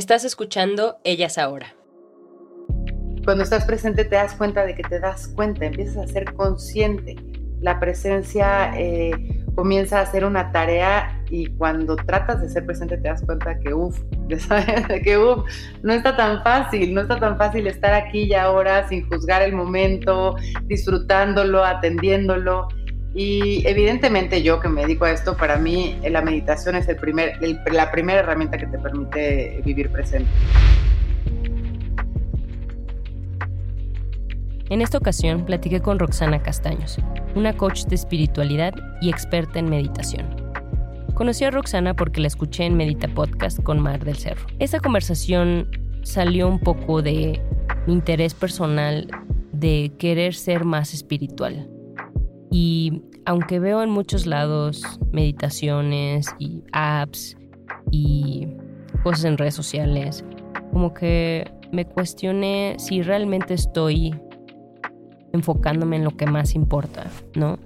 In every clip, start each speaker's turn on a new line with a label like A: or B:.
A: Estás escuchando Ellas Ahora.
B: Cuando estás presente te das cuenta de que te das cuenta, empiezas a ser consciente. La presencia eh, comienza a ser una tarea y cuando tratas de ser presente te das cuenta que, uff, que uff, no está tan fácil, no está tan fácil estar aquí y ahora sin juzgar el momento, disfrutándolo, atendiéndolo. Y evidentemente yo que me dedico a esto, para mí eh, la meditación es el primer, la primera herramienta que te permite vivir presente.
A: En esta ocasión platiqué con Roxana Castaños, una coach de espiritualidad y experta en meditación. Conocí a Roxana porque la escuché en Medita Podcast con Mar del Cerro. Esa conversación salió un poco de mi interés personal de querer ser más espiritual y aunque veo en muchos lados meditaciones y apps y cosas en redes sociales, como que me cuestioné si realmente estoy enfocándome en lo que más importa, ¿no?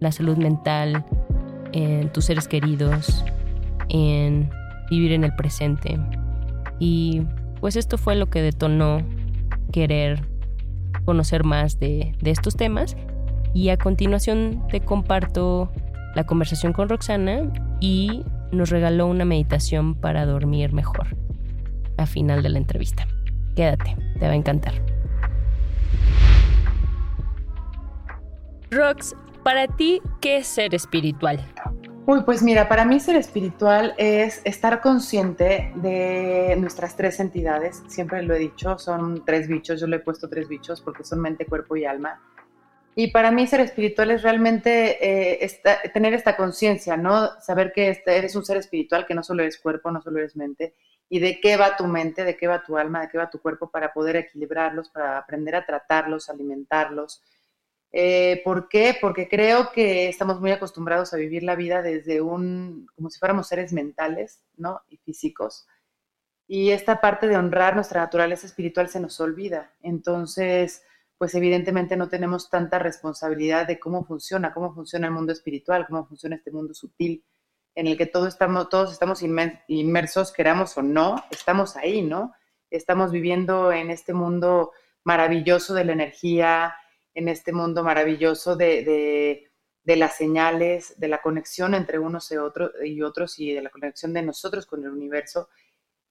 A: La salud mental, en tus seres queridos, en vivir en el presente. Y pues esto fue lo que detonó querer conocer más de, de estos temas y a continuación te comparto la conversación con Roxana y nos regaló una meditación para dormir mejor a final de la entrevista. Quédate, te va a encantar. Rox, para ti, ¿qué es ser espiritual?
B: Uy, pues mira, para mí ser espiritual es estar consciente de nuestras tres entidades. Siempre lo he dicho, son tres bichos, yo le he puesto tres bichos porque son mente, cuerpo y alma. Y para mí ser espiritual es realmente eh, tener esta conciencia, ¿no? Saber que este, eres un ser espiritual, que no solo eres cuerpo, no solo eres mente, y de qué va tu mente, de qué va tu alma, de qué va tu cuerpo para poder equilibrarlos, para aprender a tratarlos, alimentarlos. Eh, ¿Por qué? Porque creo que estamos muy acostumbrados a vivir la vida desde un, como si fuéramos seres mentales, ¿no? Y físicos. Y esta parte de honrar nuestra naturaleza espiritual se nos olvida. Entonces, pues evidentemente no tenemos tanta responsabilidad de cómo funciona, cómo funciona el mundo espiritual, cómo funciona este mundo sutil en el que todos estamos, todos estamos inmersos, queramos o no, estamos ahí, ¿no? Estamos viviendo en este mundo maravilloso de la energía, en este mundo maravilloso de, las señales, de la conexión entre unos y, otros y otros y de la conexión de nosotros con el universo.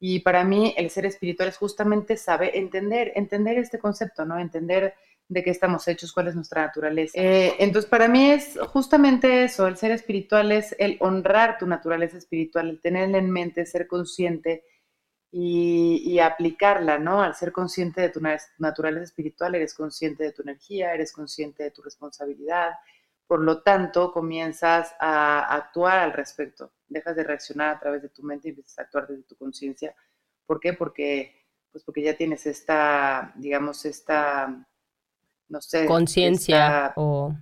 B: Y para mí el ser espiritual es justamente saber, entender, entender este concepto, ¿no? Entender de qué estamos hechos, cuál es nuestra naturaleza. Eh, entonces, para mí es justamente eso, el ser espiritual es el honrar tu naturaleza espiritual, el tenerla en mente, ser consciente y, y, aplicarla, ¿no? Al ser consciente de tu naturaleza espiritual, eres consciente de tu energía, eres consciente de tu responsabilidad, por lo tanto, comienzas a actuar al respecto. Dejas de reaccionar a través de tu mente y empiezas a actuar desde tu conciencia. ¿Por qué? Porque, pues porque ya tienes esta, digamos, esta, no sé.
A: Conciencia o...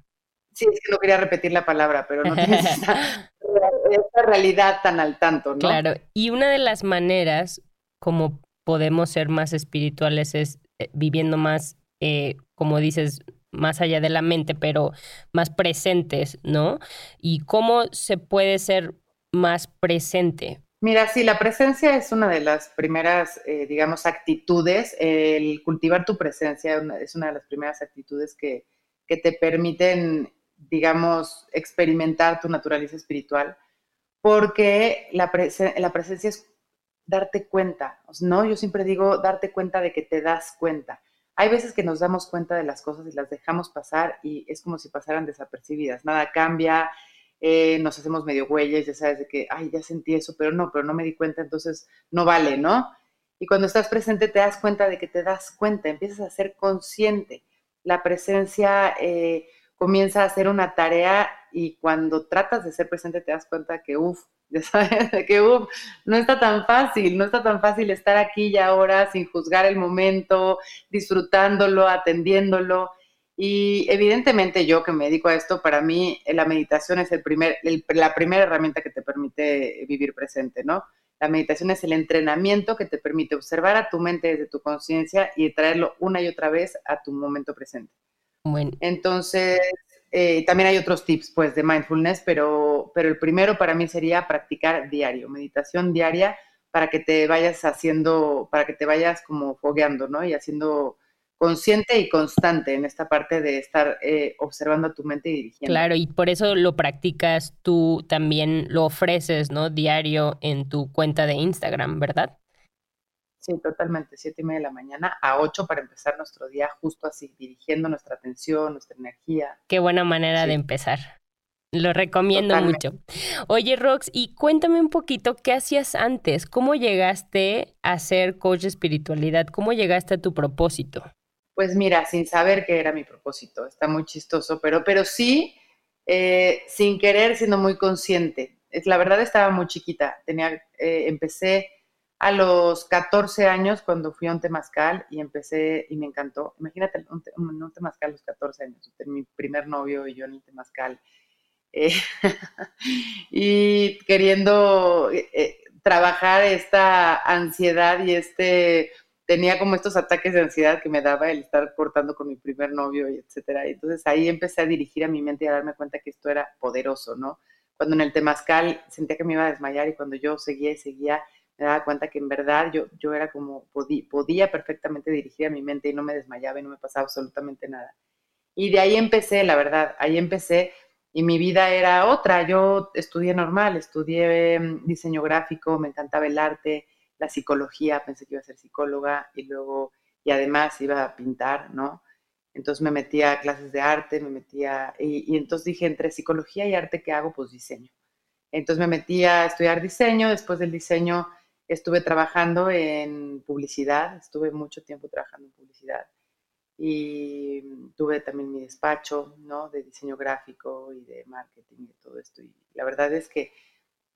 B: Sí, es que no quería repetir la palabra, pero no tienes esta, realidad tan al tanto, ¿no?
A: Claro, y una de las maneras como podemos ser más espirituales es eh, viviendo más, eh, como dices, más allá de la mente, pero más presentes, ¿no? ¿Y cómo se puede ser más presente?
B: Mira, sí, la presencia es una de las primeras, eh, digamos, actitudes. El cultivar tu presencia es una de las primeras actitudes que, que te permiten, digamos, experimentar tu naturaleza espiritual, porque la, la presencia es darte cuenta, ¿no? Yo siempre digo darte cuenta de que te das cuenta hay veces que nos damos cuenta de las cosas y las dejamos pasar y es como si pasaran desapercibidas. Nada cambia, eh, nos hacemos medio huellas, ya sabes, de que, ay, ya sentí eso, pero no, pero no me di cuenta, entonces no vale, ¿no? Y cuando estás presente te das cuenta de que te das cuenta, empiezas a ser consciente. La presencia eh, comienza a ser una tarea y cuando tratas de ser presente te das cuenta que, uff, ya sabes, que no está tan fácil, no está tan fácil estar aquí y ahora sin juzgar el momento, disfrutándolo, atendiéndolo. Y evidentemente yo que me dedico a esto, para mí eh, la meditación es el primer, la primera herramienta que te permite vivir presente, ¿no? La meditación es el entrenamiento que te permite observar a tu mente desde tu conciencia y traerlo una y otra vez a tu momento presente. Bueno. Entonces, eh, también hay otros tips, pues, de mindfulness, pero, pero el primero para mí sería practicar diario, meditación diaria, para que te vayas haciendo, para que te vayas como fogueando, ¿no? Y haciendo consciente y constante en esta parte de estar eh, observando a tu mente y dirigiendo.
A: Claro, y por eso lo practicas tú también, lo ofreces, ¿no? Diario en tu cuenta de Instagram, ¿verdad?
B: Sí, totalmente, siete y media de la mañana a ocho para empezar nuestro día justo así, dirigiendo nuestra atención, nuestra energía.
A: Qué buena manera de empezar. Lo recomiendo mucho. Oye, Rox, y cuéntame un poquito qué hacías antes, cómo llegaste a ser coach de espiritualidad, cómo llegaste a tu propósito.
B: Pues mira, sin saber qué era mi propósito, está muy chistoso, pero, pero sí, eh, sin querer, siendo muy consciente. La verdad estaba muy chiquita, tenía, eh, empecé a los 14 años cuando fui a un temazcal y empecé y me encantó. Imagínate un, un temazcal a los 14 años, mi primer novio y yo en el temazcal. Eh, y queriendo trabajar esta ansiedad y este tenía como estos ataques de ansiedad que me daba el estar cortando con mi primer novio y etcétera. entonces ahí empecé a dirigir a mi mente y a darme cuenta que esto era poderoso, ¿no? Cuando en el temazcal sentía que me iba a desmayar y cuando yo seguía y seguía, me daba cuenta que en verdad yo, yo era como, podía, podía perfectamente dirigir a mi mente y no me desmayaba y no me pasaba absolutamente nada. Y de ahí empecé, la verdad, ahí empecé y mi vida era otra. Yo estudié normal, estudié mm, diseño gráfico, me encantaba el arte, la psicología, pensé que iba a ser psicóloga y luego, y además iba a pintar, ¿no? Entonces me metía a clases de arte, me metía, y, entonces dije, entre psicología y arte, ¿qué hago? Pues diseño. Entonces me metí a estudiar diseño, después del diseño estuve trabajando en publicidad, estuve mucho tiempo trabajando en publicidad y tuve también mi despacho, ¿no? De diseño gráfico y de marketing y todo esto. Y la verdad es que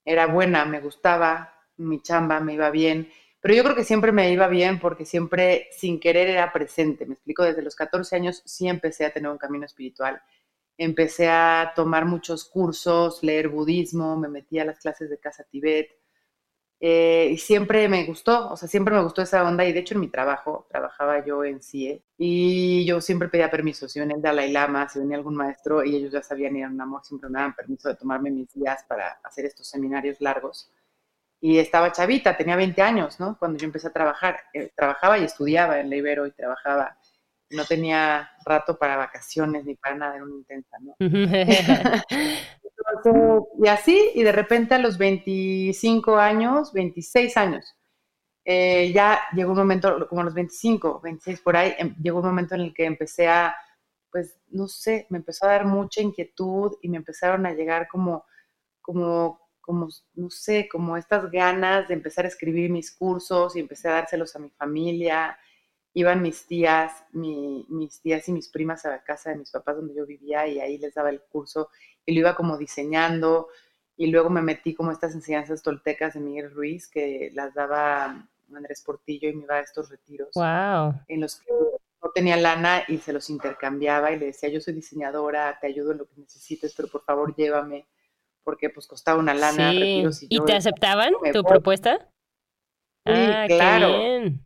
B: era buena, me gustaba, mi chamba, me iba bien, pero yo creo que siempre me iba bien porque siempre sin querer era presente. Me explico, desde los 14 años sí empecé a tener un camino espiritual. Empecé a tomar muchos cursos, leer budismo, me metí a las clases de Casa Tibet. Eh, y siempre me gustó, o sea, siempre me gustó esa onda. Y de hecho, en mi trabajo, trabajaba yo en CIE y yo siempre pedía permiso. Si venía el Dalai Lama, si venía algún maestro y ellos ya sabían ir a un amor, siempre me daban permiso de tomarme mis días para hacer estos seminarios largos y estaba chavita, tenía 20 años, ¿no? Cuando yo empecé a trabajar, eh, trabajaba y estudiaba en la Ibero y trabajaba, no tenía rato para vacaciones ni para nada, era una intensa, ¿no? y así, y de repente a los 25 años, 26 años, eh, ya llegó un momento, como a los 25, 26 por ahí, em, llegó un momento en el que empecé a, pues, no sé, me empezó a dar mucha inquietud y me empezaron a llegar como, como como, no sé, como estas ganas de empezar a escribir mis cursos y empecé a dárselos a mi familia. Iban mis tías, mis tías y mis primas a la casa de mis papás donde yo vivía y ahí les daba el curso y lo iba como diseñando y luego me metí como estas enseñanzas toltecas de Miguel Ruiz que las daba Andrés Portillo y me iba a estos retiros
A: wow.
B: en los que no tenía lana y se los intercambiaba y le decía yo soy diseñadora, te ayudo en lo que necesites, pero por favor llévame porque pues costaba una lana.
A: Sí. y, te aceptaban tu propuesta?
B: Sí, ah, claro. En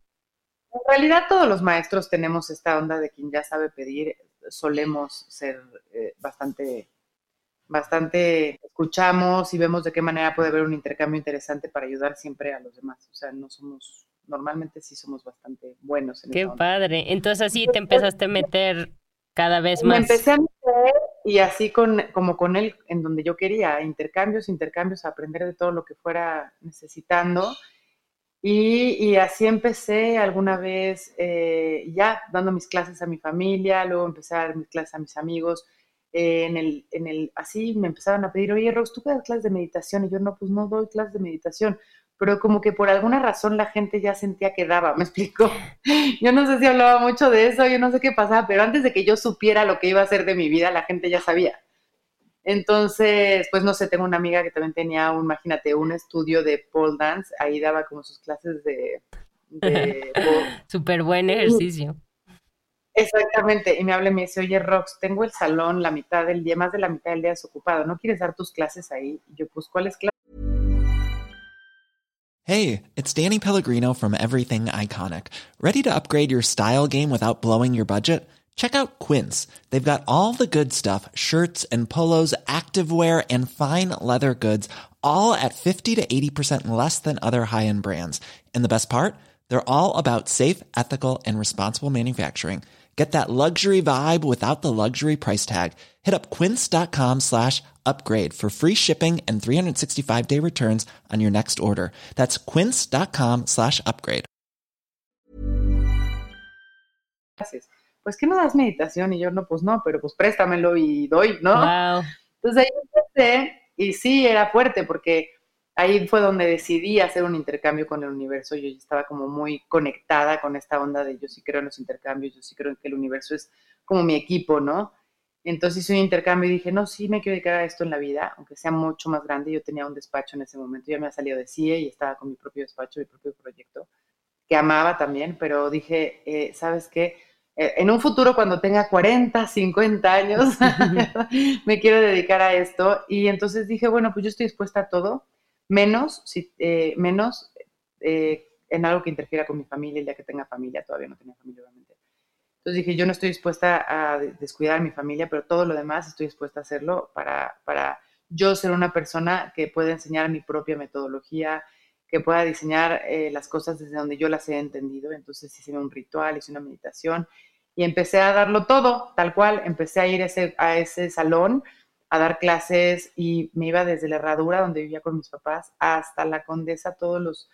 B: realidad todos los maestros tenemos esta onda de quien ya sabe pedir, solemos ser eh, bastante, bastante, escuchamos y vemos de qué manera puede haber un intercambio interesante para ayudar siempre a los demás. O sea, no somos, normalmente sí somos bastante buenos. En
A: qué padre. Entonces así te empezaste a meter cada vez más.
B: Me empecé a meter y así con, como con él, en donde yo quería, intercambios, intercambios, aprender de todo lo que fuera necesitando. Y, así empecé alguna vez eh, ya dando mis clases a mi familia, luego empecé a dar mis clases a mis amigos. Eh, en, el, en el, así me empezaban a pedir, oye, Rox, ¿tú das clases de meditación? Y yo, no, pues no doy clases de meditación pero como que por alguna razón la gente ya sentía que daba, ¿me explico? Yo no sé si hablaba mucho de eso, yo no sé qué pasaba, pero antes de que yo supiera lo que iba a hacer de mi vida, la gente ya sabía. Entonces, pues no sé, tengo una amiga que también tenía, un, imagínate, un estudio de pole dance, ahí daba como sus clases de... de
A: Súper buen ejercicio.
B: Exactamente, y me habla y me dice, oye Rox, tengo el salón la mitad del día, más de la mitad del día desocupado, ¿no quieres dar tus clases ahí? Y yo, pues, ¿cuáles clases?
C: Hey, it's Danny Pellegrino from Everything Iconic. ¿Ready to upgrade your style game without blowing your budget? Check out Quince. They've got all the good stuff shirts and polos, activewear, and fine leather goods, all at 50 to 80% less than other high end brands. And the best part? They're all about safe, ethical, and responsible manufacturing. Get that luxury vibe without the luxury price tag. Hit up quince.com slash upgrade for free shipping and 365 day returns on your next order. That's quince.com slash upgrade.
B: Pues que no das meditación y yo no, pues no, pero pues préstamelo y doy, ¿no?
A: Wow.
B: Entonces ahí empecé y sí, era fuerte porque ahí fue donde decidí hacer un intercambio con el universo. Yo estaba como muy conectada con esta onda de yo sí creo en los intercambios, yo sí creo que el universo es como mi equipo, ¿no? Entonces hice un intercambio y dije, no, sí me quiero dedicar a esto en la vida, aunque sea mucho más grande. Yo tenía un despacho en ese momento, ya me había salido de CIE y estaba con mi propio despacho, mi propio proyecto, que amaba también, pero dije, eh, ¿sabes qué? Eh, en un futuro, cuando tenga 40, 50 años, me quiero dedicar a esto. Y entonces dije, bueno, pues yo estoy dispuesta a todo menos, si, eh, menos eh, en algo que interfiera con mi familia, ya que tenga familia, todavía no tenía familia, obviamente. Entonces dije, yo no estoy dispuesta a descuidar a mi familia, pero todo lo demás estoy dispuesta a hacerlo para, para yo ser una persona que pueda enseñar mi propia metodología, que pueda diseñar eh, las cosas desde donde yo las he entendido. Entonces hice un ritual, hice una meditación y empecé a darlo todo, tal cual. Empecé a ir ese, a ese salón a dar clases y me iba desde la herradura donde vivía con mis papás hasta la condesa todos los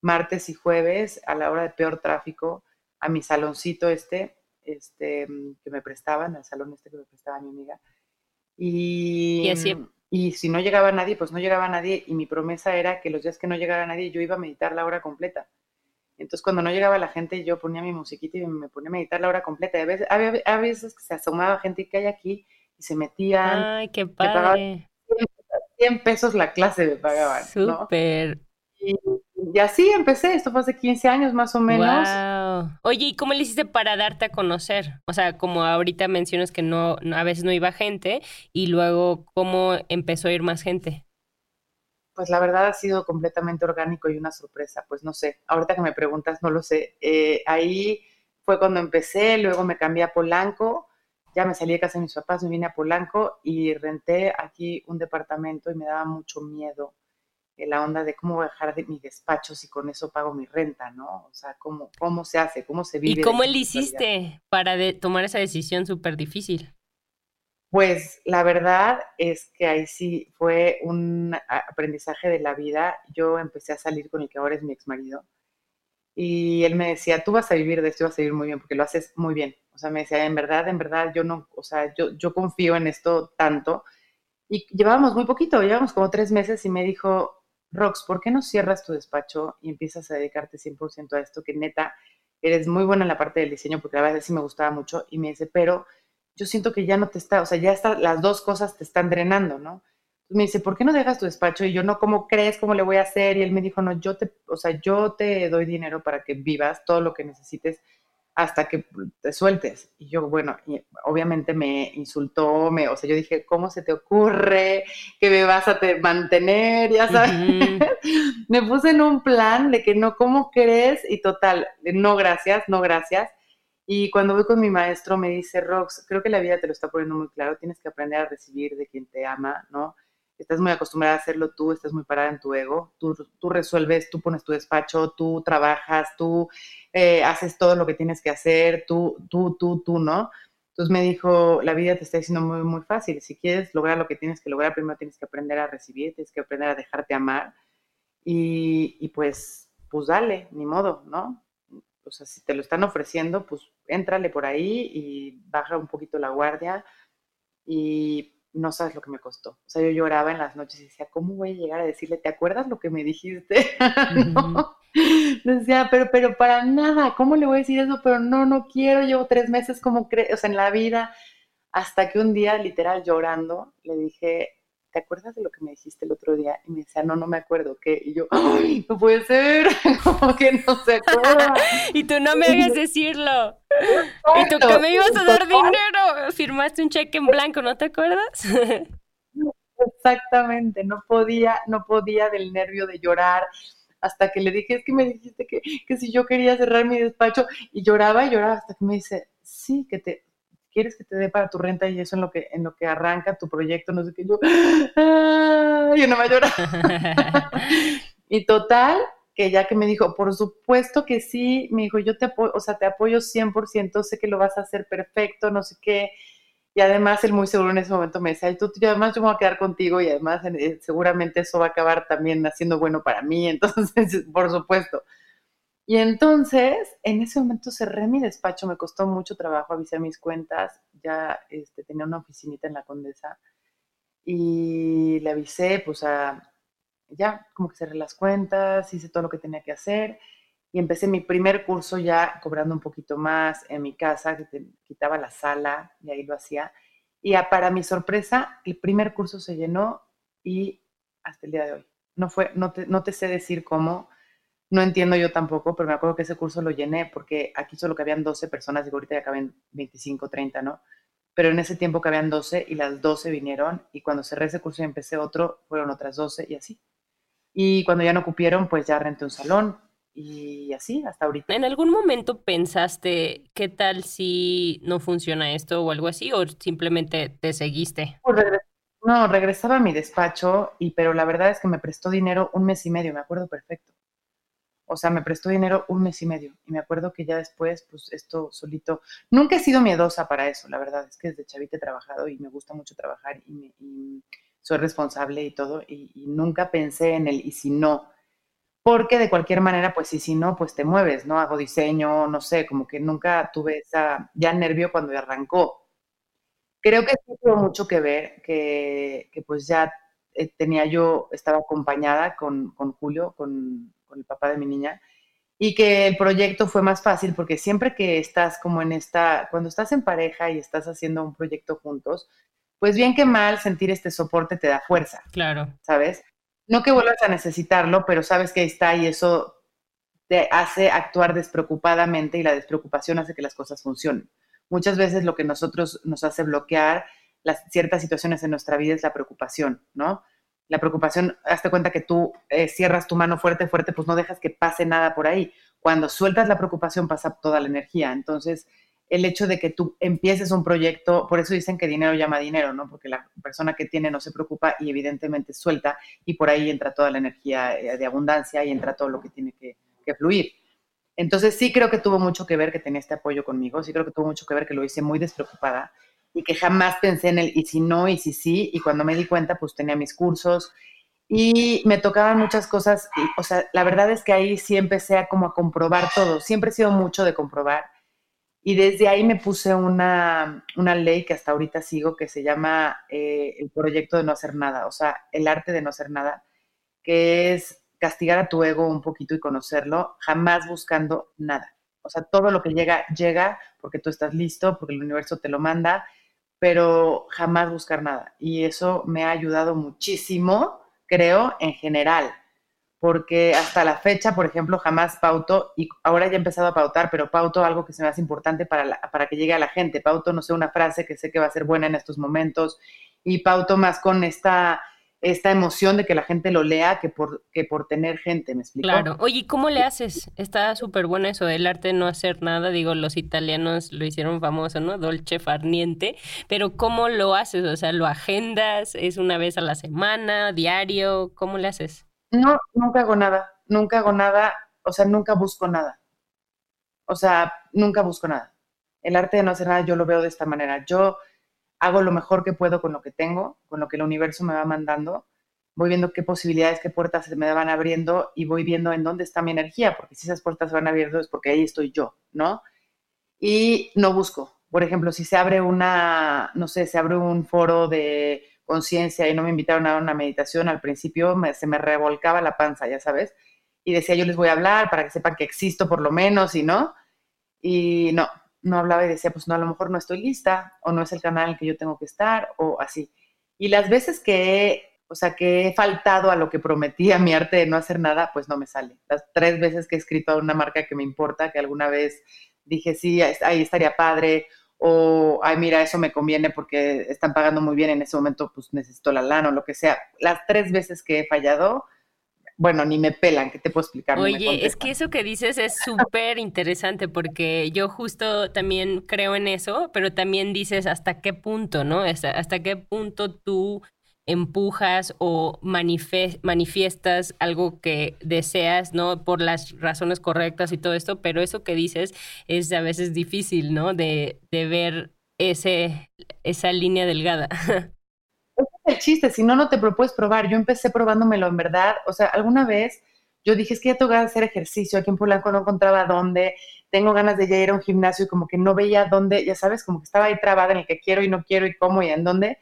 B: martes y jueves a la hora de peor tráfico a mi saloncito este, este que me prestaban, el salón este que me prestaba mi amiga. Y, y, si no llegaba nadie, pues no llegaba nadie y mi promesa era que los días que no llegara nadie yo iba a meditar la hora completa. Entonces cuando no llegaba la gente yo ponía mi musiquita y me ponía a meditar la hora completa. A veces, a veces se asomaba gente y que hay aquí y se metían.
A: Ay, qué padre.
B: 100 pesos la clase me pagaban.
A: Súper.
B: Y, así empecé, esto fue hace 15 años más o menos.
A: Wow. Oye, ¿y cómo le hiciste para darte a conocer? O sea, como ahorita mencionas que no, a veces no iba gente y luego cómo empezó a ir más gente.
B: Pues la verdad ha sido completamente orgánico y una sorpresa. Pues no sé, ahorita que me preguntas no lo sé. Eh, ahí fue cuando empecé, luego me cambié a Polanco ya me salí de casa de mis papás, me vine a Polanco y renté aquí un departamento y me daba mucho miedo la onda de cómo voy a dejar de mi despacho si con eso pago mi renta, ¿no? O sea, cómo, cómo se hace, cómo se vive.
A: ¿Y cómo le hiciste para tomar esa decisión súper difícil?
B: Pues la verdad es que ahí sí fue un aprendizaje de la vida. Yo empecé a salir con el que ahora es mi ex marido y él me decía, tú vas a vivir de esto, vas a vivir muy bien porque lo haces muy bien. O sea, me decía, en verdad, en verdad, yo no, o sea, yo, yo confío en esto tanto. Y llevábamos muy poquito, llevábamos como tres meses y me dijo, Rox, ¿por qué no cierras tu despacho y empiezas a dedicarte 100% a esto? Que neta, eres muy buena en la parte del diseño, porque la verdad sí me gustaba mucho. Y me dice, pero yo siento que ya no te está, o sea, ya está, las dos cosas te están drenando, ¿no? Me dice, ¿por qué no dejas tu despacho? Y yo, no, ¿cómo crees? ¿Cómo le voy a hacer? Y él me dijo, no, yo te, o sea, yo te doy dinero para que vivas todo lo que necesites hasta que te sueltes. Y yo, bueno, obviamente me insultó, me, o sea, yo dije, ¿cómo se te ocurre que me vas a mantener? Ya sabes. me puse en un plan de que no, ¿cómo crees? Y total, no gracias, no gracias. Y cuando voy con mi maestro me dice, Rox, creo que la vida te lo está poniendo muy claro, tienes que aprender a recibir de quien te ama, ¿no? Estás muy acostumbrada a hacerlo tú, estás muy parada en tu ego, tú, resuelves, tú pones tu despacho, tú trabajas, tú eh, haces todo lo que tienes que hacer, tú, tú, tú, tú, ¿no? Entonces me dijo, la vida te está diciendo muy, muy fácil. Si quieres lograr lo que tienes que lograr, primero tienes que aprender a recibir, tienes que aprender a dejarte amar. Y, y pues, pues dale, ni modo, ¿no? O sea, si te lo están ofreciendo, pues éntrale por ahí y baja un poquito la guardia. Y no sabes lo que me costó. O sea, yo lloraba en las noches y decía, ¿cómo voy a llegar a decirle, ¿te acuerdas lo que me dijiste? no. Decía, pero, pero para nada, ¿cómo le voy a decir eso? Pero no, no quiero, llevo tres meses como, o sea, en la vida, hasta que un día, literal, llorando, le dije, ¿te acuerdas de lo que me dijiste el otro día? Y me decía, no, no me acuerdo, ¿qué? Y yo, ¡ay, no puede ser! como que no se acuerda.
A: y tú no me hagas decirlo. y tú que me ibas a dar dinero, firmaste un cheque en blanco, ¿no te acuerdas?
B: Exactamente, no podía, no podía del nervio de llorar, hasta que le dije, es que me dijiste que, que si yo quería cerrar mi despacho, y lloraba y lloraba hasta que me dice, sí, que te, ¿quieres que te dé para tu renta y eso en lo que, en lo que arranca tu proyecto? No sé qué, yo, ¡ah! yo no me y total, que ya que me dijo, por supuesto que sí, me dijo, yo te apoyo, o sea, te apoyo 100%, sé que lo vas a hacer perfecto, no sé qué. Y además él muy seguro en ese momento me decía, tú, además yo me voy a quedar contigo y además eh, seguramente eso va a acabar también haciendo bueno para mí, entonces, por supuesto. Y entonces, en ese momento cerré mi despacho, me costó mucho trabajo, avisar mis cuentas, ya este, tenía una oficinita en la Condesa y le avisé, pues a, ya, como que cerré las cuentas, hice todo lo que tenía que hacer y empecé mi primer curso ya cobrando un poquito más en mi casa, que te quitaba la sala y ahí lo hacía. Y para mi sorpresa, el primer curso se llenó y hasta el día de hoy. No, fue, no, no te sé decir cómo, no entiendo yo tampoco, pero me acuerdo que ese curso lo llené porque aquí solo cabían 12 personas y ahorita ya caben 25, 30, ¿no? Pero en ese tiempo cabían 12 y las 12 vinieron y cuando cerré ese curso y empecé otro, fueron otras 12 y así. Y cuando ya no cupieron, pues ya renté un salón y así hasta ahorita.
A: ¿En algún momento pensaste qué tal si no funciona esto o algo así o simplemente te seguiste?
B: Pues no, regresaba a mi despacho y pero la verdad es que me prestó dinero un mes y medio, me acuerdo perfecto. O sea, me prestó dinero un mes y medio. Y me acuerdo que ya después, pues esto solito. Nunca he sido miedosa para eso, la verdad. Es que desde chavita he trabajado y me gusta mucho trabajar y, soy responsable y todo. Y, nunca pensé en el y si no. Porque de cualquier manera, pues y si no, pues te mueves, ¿no? Hago diseño, no sé, como que nunca tuve esa, ya nervio cuando arrancó. Creo que tuvo mucho que ver, que, que pues ya eh, tenía yo, estaba acompañada con, con Julio, con con el papá de mi niña, y que el proyecto fue más fácil porque siempre que estás como en esta, cuando estás en pareja y estás haciendo un proyecto juntos, pues bien que mal sentir este soporte te da fuerza.
A: Claro.
B: ¿Sabes? No que vuelvas a necesitarlo, pero sabes que ahí está y eso te hace actuar despreocupadamente y la despreocupación hace que las cosas funcionen. Muchas veces lo que nosotros nos hace bloquear las ciertas situaciones en nuestra vida es la preocupación, ¿no? La preocupación, hazte cuenta que tú eh, cierras tu mano fuerte, fuerte, pues no dejas que pase nada por ahí. Cuando sueltas la preocupación pasa toda la energía. Entonces, el hecho de que tú empieces un proyecto, por eso dicen que dinero llama dinero, ¿no? Porque la persona que tiene no se preocupa y evidentemente suelta y por ahí entra toda la energía eh, de abundancia y entra todo lo que tiene que, que fluir. Entonces sí creo que tuvo mucho que ver que tenía este apoyo conmigo, sí creo que tuvo mucho que ver que lo hice muy despreocupada y que jamás pensé en el y si no, y si sí, y cuando me di cuenta, pues tenía mis cursos. Y me tocaban muchas cosas, o sea, la verdad es que ahí sí empecé a como a comprobar todo, siempre he sido mucho de comprobar, y desde ahí me puse una, una ley que hasta ahorita sigo, que se llama eh, el proyecto de no hacer nada, o sea, el arte de no hacer nada, que es castigar a tu ego un poquito y conocerlo, jamás buscando nada. O sea, todo lo que llega, llega porque tú estás listo, porque el universo te lo manda pero jamás buscar nada. Y eso me ha ayudado muchísimo, creo, en general, porque hasta la fecha, por ejemplo, jamás pauto, y ahora ya he empezado a pautar, pero pauto algo que se me hace importante para, para que llegue a la gente. Pauto, no sé, una frase que sé que va a ser buena en estos momentos, y pauto más con esta esta emoción de que la gente lo lea que por, que por tener gente, ¿me explico?
A: Claro. Oye, ¿cómo le haces? Está súper bueno eso del arte no hacer nada. Digo, los italianos lo hicieron famoso, ¿no? Dolce farniente. Pero ¿cómo lo haces? O sea, ¿lo agendas? ¿Es una vez a la semana, diario? ¿Cómo le haces?
B: No, nunca hago nada. Nunca hago nada. O sea, nunca busco nada. O sea, nunca busco nada. El arte de no hacer nada yo lo veo de esta manera. Yo hago lo mejor que puedo con lo que tengo, con lo que el universo me va mandando, voy viendo qué posibilidades, qué puertas se me van abriendo y voy viendo en dónde está mi energía, porque si esas puertas se van abriendo es porque ahí estoy yo, ¿no? Y no busco. Por ejemplo, si se abre una, no sé, se abre un foro de conciencia y no me invitaron a una meditación, al principio se me revolcaba la panza, ya sabes, y decía yo les voy a hablar para que sepan que existo por lo menos y no, y no, no hablaba y decía, pues no, a lo mejor no estoy lista o no es el canal en el que yo tengo que estar o así. Y las veces que he, o sea, que he faltado a lo que prometí a mi arte de no hacer nada, pues no me sale. Las tres veces que he escrito a una marca que me importa, que alguna vez dije, sí, ahí estaría padre, o, ay, mira, eso me conviene porque están pagando muy bien en ese momento, pues necesito la lana o lo que sea. Las tres veces que he fallado, bueno, ni me pelan, ¿qué te puedo explicar?
A: Oye, es que eso que dices es súper interesante porque yo justo también creo en eso, pero también dices hasta qué punto, ¿no? Hasta, qué punto tú empujas o manifiestas algo que deseas, ¿no? Por las razones correctas y todo esto, pero eso que dices es a veces difícil, ¿no? De, de ver ese, esa línea delgada.
B: El chiste, si no, no te lo probar. Yo empecé probándomelo en verdad. O sea, alguna vez yo dije, es que ya tengo ganas de hacer ejercicio. Aquí en Polanco no encontraba dónde. Tengo ganas de ir a un gimnasio y como que no veía dónde, ya sabes, como que estaba ahí trabada en el que quiero y no quiero y cómo y en dónde.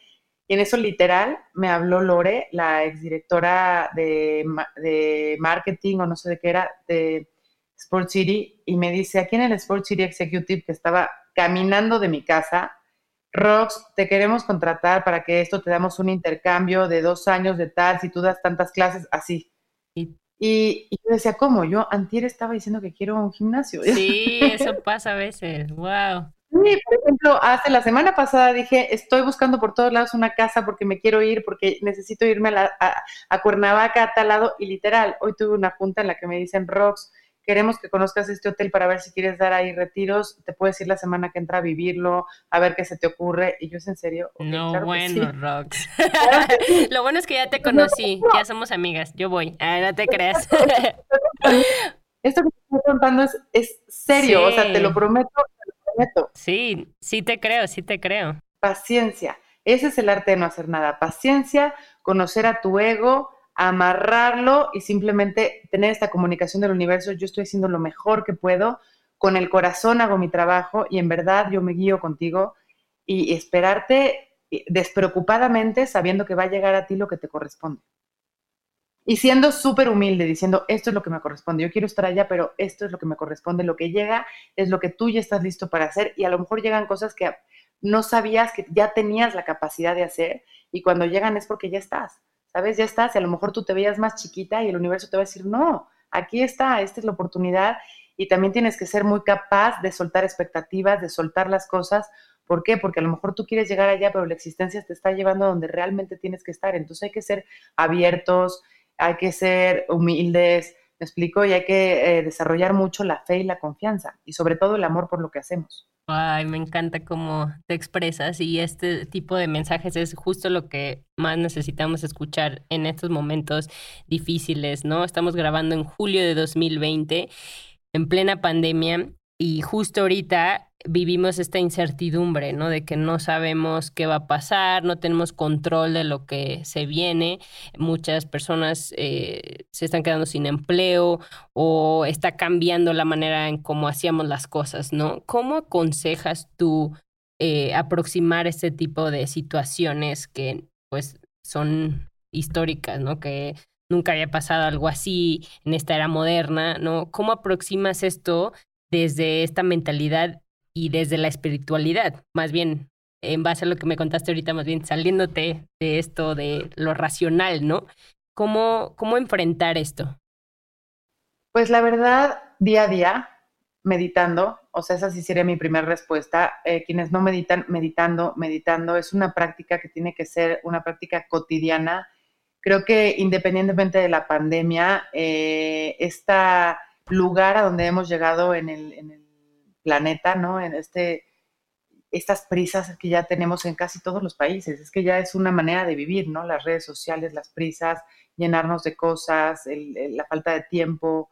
B: Y en eso literal me habló Lore, la exdirectora de, de marketing o no sé de qué era, de Sport City, y me dice, aquí en el Sport City Executive que estaba caminando de mi casa, Rox, te queremos contratar para que esto te damos un intercambio de dos años de tal, si tú das tantas clases, así. Y, yo decía, ¿cómo? Yo antier estaba diciendo que quiero un gimnasio.
A: Sí, eso pasa a veces, wow.
B: Sí, por ejemplo, hace la semana pasada dije, estoy buscando por todos lados una casa porque me quiero ir, porque necesito irme a, a, a Cuernavaca, a tal lado, y literal, hoy tuve una junta en la que me dicen, Rox, queremos que conozcas este hotel para ver si quieres dar ahí retiros, te puedes ir la semana que entra a vivirlo, a ver qué se te ocurre. Y yo es en serio.
A: no, bueno, Rox. Lo bueno es que ya te conocí, ya somos amigas, yo voy, ah, no te creas.
B: Esto que te estoy contando es, es serio, o sea, te lo prometo, te lo prometo.
A: Sí, sí te creo, sí te creo.
B: Paciencia, ese es el arte de no hacer nada. Paciencia, conocer a tu ego, amarrarlo y simplemente tener esta comunicación del universo. Yo estoy haciendo lo mejor que puedo, con el corazón hago mi trabajo y en verdad yo me guío contigo y esperarte despreocupadamente sabiendo que va a llegar a ti lo que te corresponde. Y siendo súper humilde, diciendo, esto es lo que me corresponde, yo quiero estar allá, pero esto es lo que me corresponde, lo que llega es lo que tú ya estás listo para hacer y a lo mejor llegan cosas que no sabías que ya tenías la capacidad de hacer y cuando llegan es porque ya estás. ¿Sabes? Ya estás, y a lo mejor tú te veías más chiquita y el universo te va a decir, no, aquí está, esta es la oportunidad y también tienes que ser muy capaz de soltar expectativas, de soltar las cosas. ¿Por qué? Porque a lo mejor tú quieres llegar allá, pero la existencia te está llevando a donde realmente tienes que estar. Entonces hay que ser abiertos, hay que ser humildes, explico, y hay que eh, desarrollar mucho la fe y la confianza y sobre todo el amor por lo que hacemos.
A: Ay, me encanta cómo te expresas y este tipo de mensajes es justo lo que más necesitamos escuchar en estos momentos difíciles, ¿no? Estamos grabando en julio de 2020, en plena pandemia, y justo ahorita vivimos esta incertidumbre, ¿no? De que no sabemos qué va a pasar, no tenemos control de lo que se viene. Muchas personas eh, se están quedando sin empleo o está cambiando la manera en cómo hacíamos las cosas, ¿no? ¿Cómo aconsejas tú eh, aproximar este tipo de situaciones que, pues, son históricas, ¿no? Que nunca había pasado algo así en esta era moderna, ¿no? ¿Cómo aproximas esto desde esta mentalidad y desde la espiritualidad, más bien en base a lo que me contaste ahorita, más bien saliéndote de esto, de lo racional, ¿no? ¿Cómo, cómo enfrentar esto?
B: Pues la verdad, día a día, meditando, o sea, esa sí sería mi primera respuesta. Eh, quienes no meditan, meditando, meditando, es una práctica que tiene que ser una práctica cotidiana. Creo que independientemente de la pandemia, eh, esta lugar a donde hemos llegado en el, planeta, ¿no? En este, estas prisas que ya tenemos en casi todos los países. Es que ya es una manera de vivir, ¿no? Las redes sociales, las prisas, llenarnos de cosas, la falta de tiempo.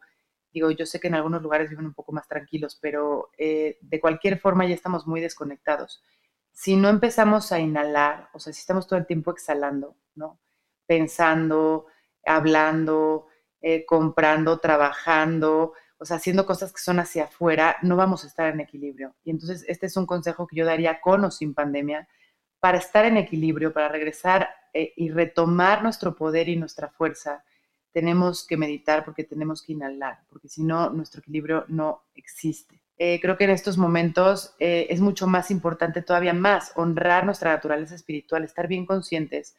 B: Digo, yo sé que en algunos lugares viven un poco más tranquilos, pero eh, de cualquier forma ya estamos muy desconectados. Si no empezamos a inhalar, o sea, si estamos todo el tiempo exhalando, ¿no? Pensando, hablando, eh, comprando, trabajando, o sea, haciendo cosas que son hacia afuera, no vamos a estar en equilibrio. Y entonces este es un consejo que yo daría con o sin pandemia, para estar en equilibrio, para regresar eh, y retomar nuestro poder y nuestra fuerza, tenemos que meditar porque tenemos que inhalar, porque si no, nuestro equilibrio no existe. Eh, creo que en estos momentos es mucho más importante, todavía más, honrar nuestra naturaleza espiritual, estar bien conscientes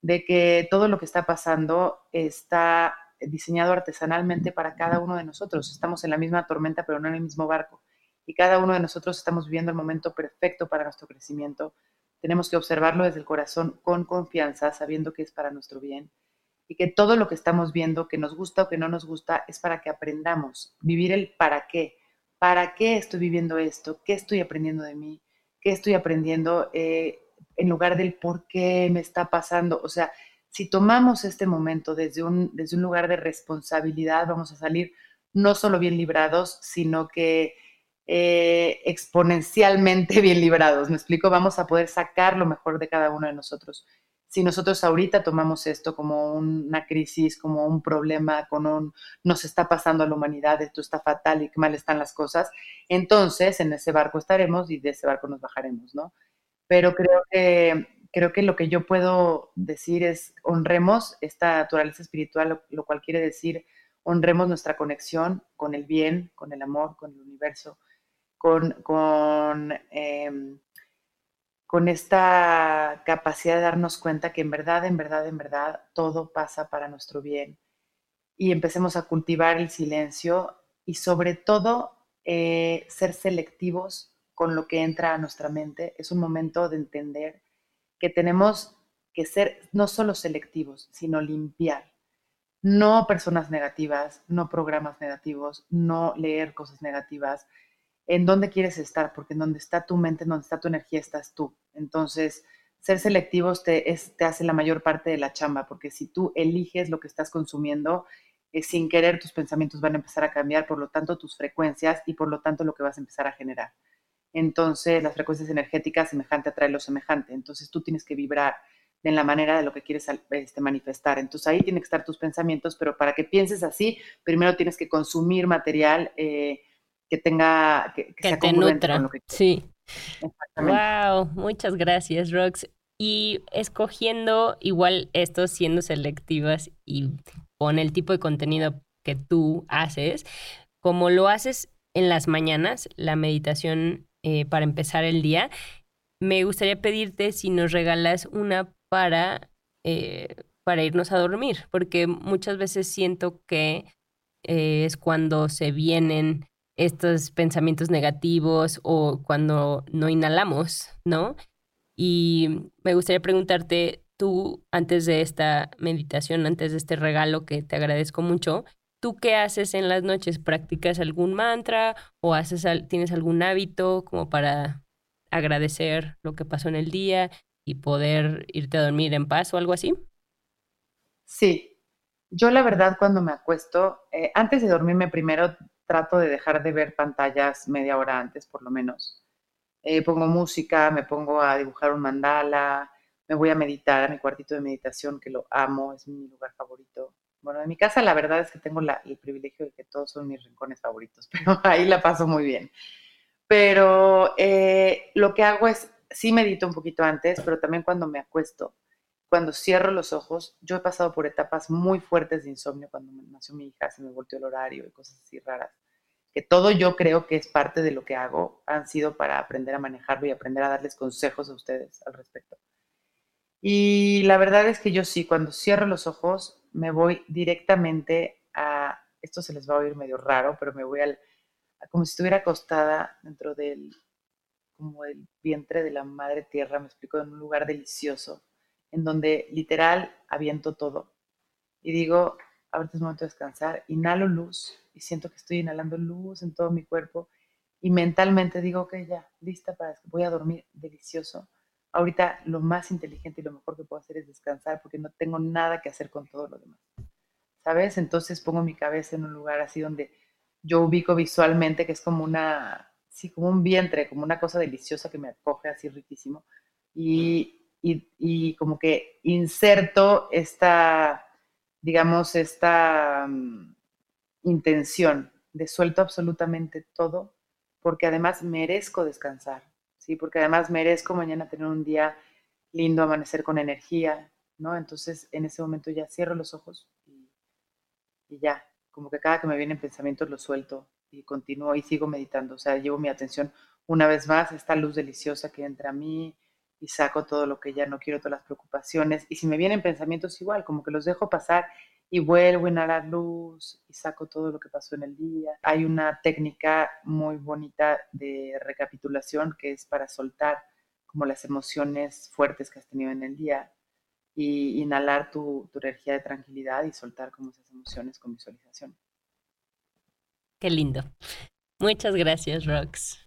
B: de que todo lo que está pasando está diseñado artesanalmente para cada uno de nosotros. Estamos en la misma tormenta, pero no en el mismo barco. Y cada uno de nosotros estamos viviendo el momento perfecto para nuestro crecimiento. Tenemos que observarlo desde el corazón con confianza, sabiendo que es para nuestro bien. y que todo lo que estamos viendo, que nos gusta o que no nos gusta, es para que aprendamos, vivir el para qué. ¿Para qué estoy viviendo esto? ¿Qué estoy aprendiendo de mí? ¿Qué estoy aprendiendo eh, en lugar del por qué me está pasando? O sea, si tomamos este momento desde un, desde un lugar de responsabilidad, vamos a salir no solo bien librados, sino que eh, exponencialmente bien librados. ¿Me explico? Vamos a poder sacar lo mejor de cada uno de nosotros. Si nosotros ahorita tomamos esto como una crisis, como un problema, con un nos está pasando a la humanidad, esto está fatal y qué mal están las cosas, entonces en ese barco estaremos y de ese barco nos bajaremos, ¿no? Pero creo que, creo que lo que yo puedo decir es honremos esta naturaleza espiritual, lo cual quiere decir honremos nuestra conexión con el bien, con el amor, con el universo, con, con, em, con esta capacidad de darnos cuenta que en verdad, en verdad, en verdad, todo pasa para nuestro bien. Y empecemos a cultivar el silencio y sobre todo eh, ser selectivos con lo que entra a nuestra mente. Es un momento de entender que tenemos que ser no solo selectivos, sino limpiar no personas negativas, no programas negativos, no leer cosas negativas. ¿En dónde quieres estar? Porque en donde está tu mente, en donde está tu energía, estás tú. Entonces, ser selectivos te, hace la mayor parte de la chamba, porque si tú eliges lo que estás consumiendo, eh, sin querer tus pensamientos van a empezar a cambiar, por lo tanto tus frecuencias y por lo tanto lo que vas a empezar a generar. Entonces, las frecuencias energéticas, semejante atrae lo semejante. Entonces, tú tienes que vibrar en la manera de lo que quieres este, manifestar. Entonces ahí tienen que estar tus pensamientos, pero para que pienses así, primero tienes que consumir material eh, que tenga, que,
A: que, te nutra. Con lo que sí. Wow, muchas gracias, Rox. Y escogiendo igual esto, siendo selectivas y con el tipo de contenido que tú haces, como lo haces en las mañanas, la meditación eh, para empezar el día, me gustaría pedirte si nos regalas una para, eh, para irnos a dormir, porque muchas veces siento que eh, es cuando se vienen estos pensamientos negativos o cuando no inhalamos, ¿no? Y me gustaría preguntarte, tú antes de esta meditación, antes de este regalo que te agradezco mucho, ¿tú qué haces en las noches? ¿Practicas algún mantra o haces, tienes algún hábito como para agradecer lo que pasó en el día? y poder irte a dormir en paz o algo así?
B: Sí, yo la verdad cuando me acuesto, eh, antes de dormirme primero trato de dejar de ver pantallas media hora antes por lo menos. Eh, pongo música, me pongo a dibujar un mandala, me voy a meditar a mi cuartito de meditación que lo amo, es mi lugar favorito. Bueno, en mi casa la verdad es que tengo el privilegio de que todos son mis rincones favoritos, pero ahí la paso muy bien. Pero eh, lo que hago es sí medito un poquito antes, pero también cuando me acuesto, cuando cierro los ojos, yo he pasado por etapas muy fuertes de insomnio cuando nació mi hija, se me volteó el horario y cosas así raras, que todo yo creo que es parte de lo que hago, han sido para aprender a manejarlo y aprender a darles consejos a ustedes al respecto. Y la verdad es que yo sí, cuando cierro los ojos, me voy directamente a, esto se les va a oír medio raro, pero me voy al, como si estuviera acostada dentro del como el vientre de la madre tierra, me explico, en un lugar delicioso, en donde literal aviento todo. Y digo, ahorita es momento de descansar, inhalo luz y siento que estoy inhalando luz en todo mi cuerpo y mentalmente digo, ok, ya, lista para, voy a dormir delicioso. Ahorita lo más inteligente y lo mejor que puedo hacer es descansar porque no tengo nada que hacer con todo lo demás. ¿Sabes? Entonces pongo mi cabeza en un lugar así donde yo ubico visualmente que es como una sí, como un vientre, como una cosa deliciosa que me acoge así riquísimo. Y, y, como que inserto esta, digamos, esta mm, intención de suelto absolutamente todo, porque además merezco descansar, ¿sí? Porque además merezco mañana tener un día lindo, amanecer con energía, ¿no? Entonces en ese momento ya cierro los ojos y, y ya, como que cada que me vienen pensamientos los suelto y continúo y sigo meditando. O sea, llevo mi atención una vez más a esta luz deliciosa que entra a mí y saco todo lo que ya no quiero, todas las preocupaciones. Y si me vienen pensamientos igual, como que los dejo pasar y vuelvo a inhalar luz y saco todo lo que pasó en el día. Hay una técnica muy bonita de recapitulación que es para soltar como las emociones fuertes que has tenido en el día.
D: y inhalar tu, tu energía de tranquilidad y soltar como esas emociones con visualización.
A: Qué lindo. Muchas gracias, Rox.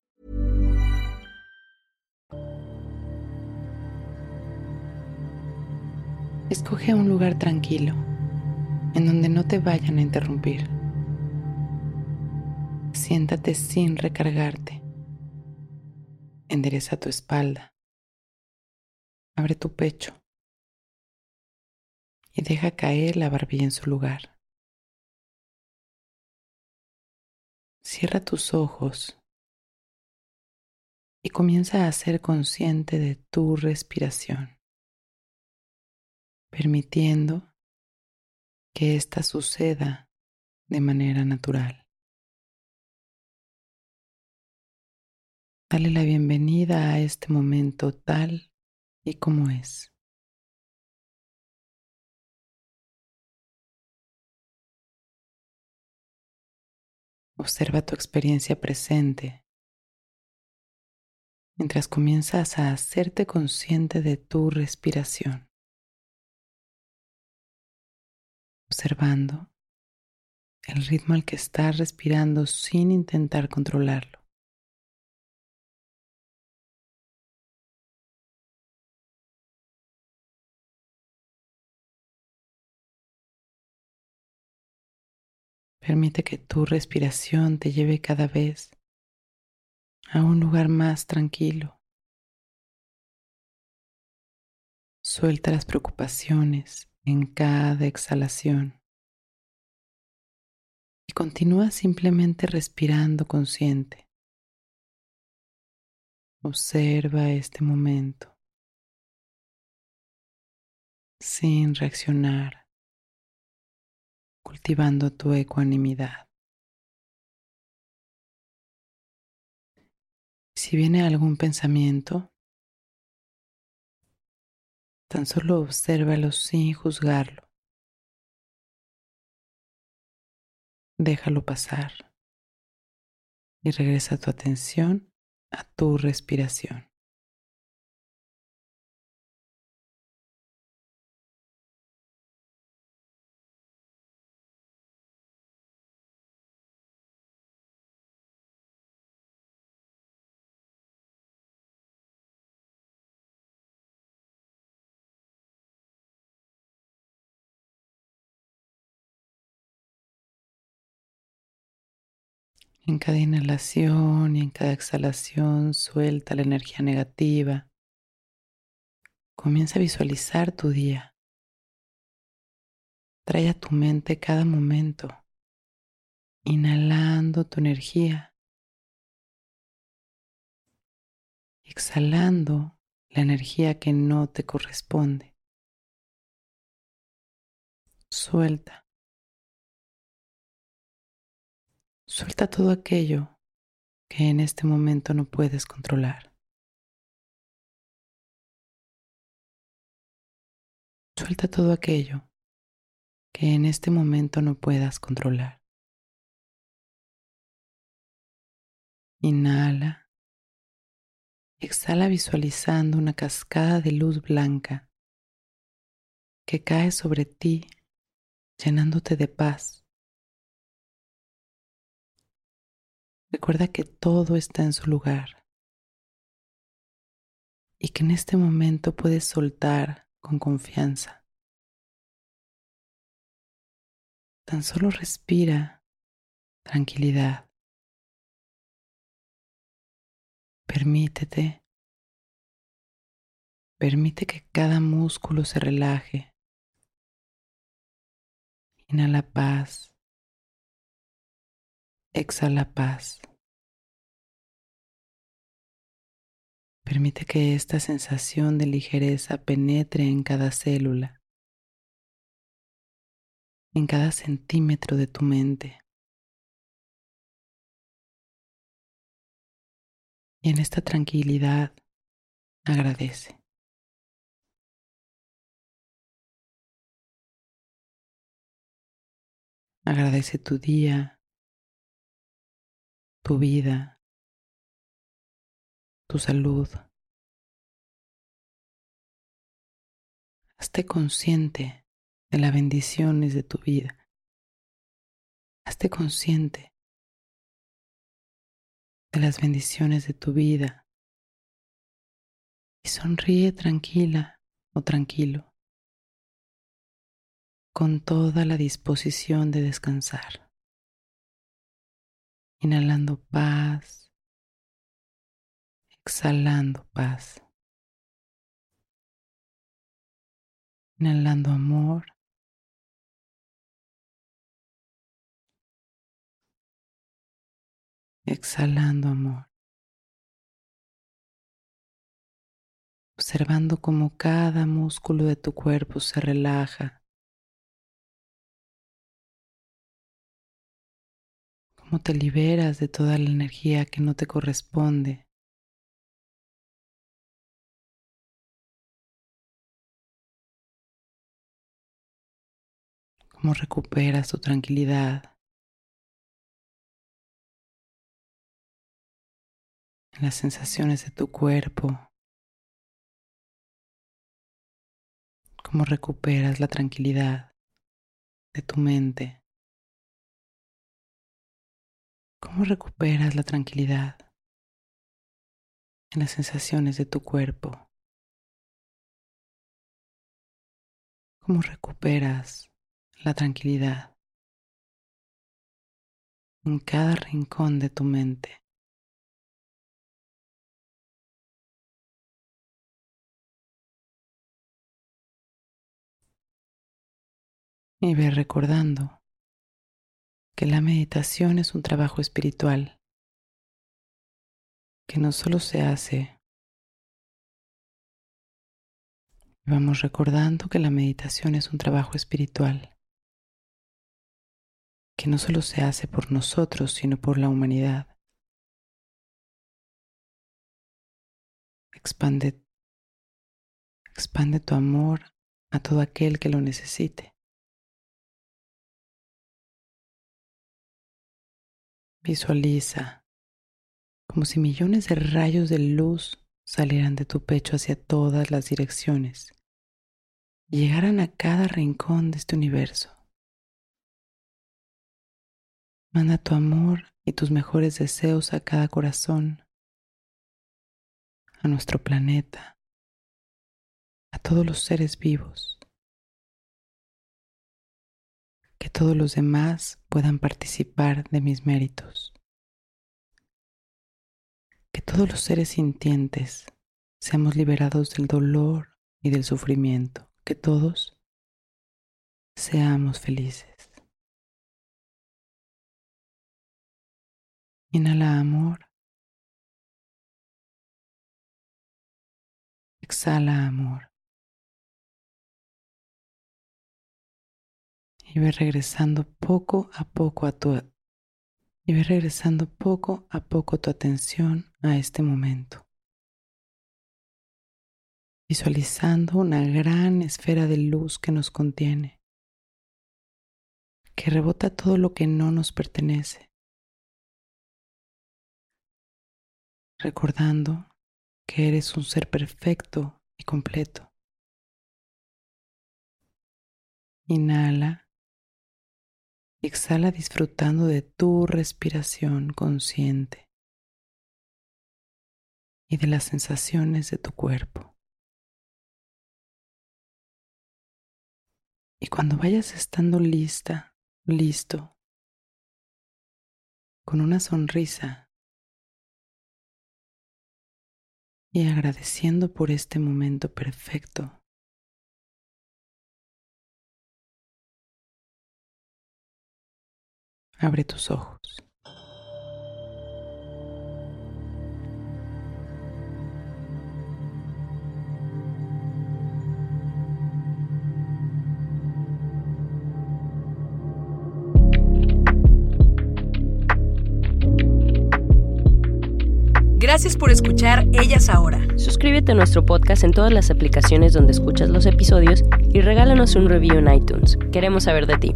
D: Escoge un lugar tranquilo, en donde no te vayan a interrumpir. Siéntate sin recargarte. Endereza tu espalda. Abre tu pecho. Y deja caer la barbilla en su lugar. Cierra tus ojos y comienza a ser consciente de tu respiración, permitiendo que ésta suceda de manera natural. Dale la bienvenida a este momento tal y como es. Observa tu experiencia presente mientras comienzas a hacerte consciente de tu respiración. Observando el ritmo al que estás respirando sin intentar controlarlo. Permite que tu respiración te lleve cada vez a un lugar más tranquilo. Suelta las preocupaciones en cada exhalación y continúa simplemente respirando consciente. Observa este momento sin reaccionar cultivando tu ecuanimidad. Si viene algún pensamiento, tan solo obsérvalo sin juzgarlo. Déjalo pasar y regresa tu atención a tu respiración. En cada inhalación y en cada exhalación suelta la energía negativa. Comienza a visualizar tu día. Trae a tu mente cada momento, inhalando tu energía, exhalando la energía que no te corresponde. Suelta. Suelta todo aquello que en este momento no puedes controlar. Suelta todo aquello que en este momento no puedas controlar. Inhala. Exhala visualizando una cascada de luz blanca que cae sobre ti, llenándote de paz Recuerda que todo está en su lugar y que en este momento puedes soltar con confianza. Tan solo respira tranquilidad. Permítete. Permite que cada músculo se relaje. Inhala paz. Exhala paz. Permite que esta sensación de ligereza penetre en cada célula, en cada centímetro de tu mente. Y en esta tranquilidad agradece. Agradece tu día, tu vida, tu salud. Hazte consciente de las bendiciones de tu vida. Hazte consciente de las bendiciones de tu vida y sonríe tranquila o tranquilo con toda la disposición de descansar. Inhalando paz, exhalando paz. Inhalando amor. Exhalando amor. Observando cómo cada músculo de tu cuerpo se relaja cómo te liberas de toda la energía que no te corresponde. Cómo recuperas tu tranquilidad. En las sensaciones de tu cuerpo. Cómo recuperas la tranquilidad de tu mente. ¿Cómo recuperas la tranquilidad en las sensaciones de tu cuerpo? ¿Cómo recuperas la tranquilidad en cada rincón de tu mente? Y ve recordando que la meditación es un trabajo espiritual que no solo se hace, vamos recordando que la meditación es un trabajo espiritual que no solo se hace por nosotros, sino por la humanidad. Expande, expande tu amor a todo aquel que lo necesite. Visualiza como si millones de rayos de luz salieran de tu pecho hacia todas las direcciones y llegaran a cada rincón de este universo. Manda tu amor y tus mejores deseos a cada corazón, a nuestro planeta, a todos los seres vivos. Que todos los demás puedan participar de mis méritos. Que todos los seres sintientes seamos liberados del dolor y del sufrimiento. Que todos seamos felices. Inhala amor. Exhala amor. Y ve regresando poco a poco a tu y ve regresando poco a poco tu atención a este momento. Visualizando una gran esfera de luz que nos contiene, que rebota todo lo que no nos pertenece. Recordando que eres un ser perfecto y completo. Inhala Exhala disfrutando de tu respiración consciente y de las sensaciones de tu cuerpo. Y cuando vayas estando lista, listo, con una sonrisa y agradeciendo por este momento perfecto, Abre tus ojos.
E: Gracias por escuchar Ellas Ahora.
A: Suscríbete a nuestro podcast en todas las aplicaciones donde escuchas los episodios y regálanos un review en iTunes. Queremos saber de ti.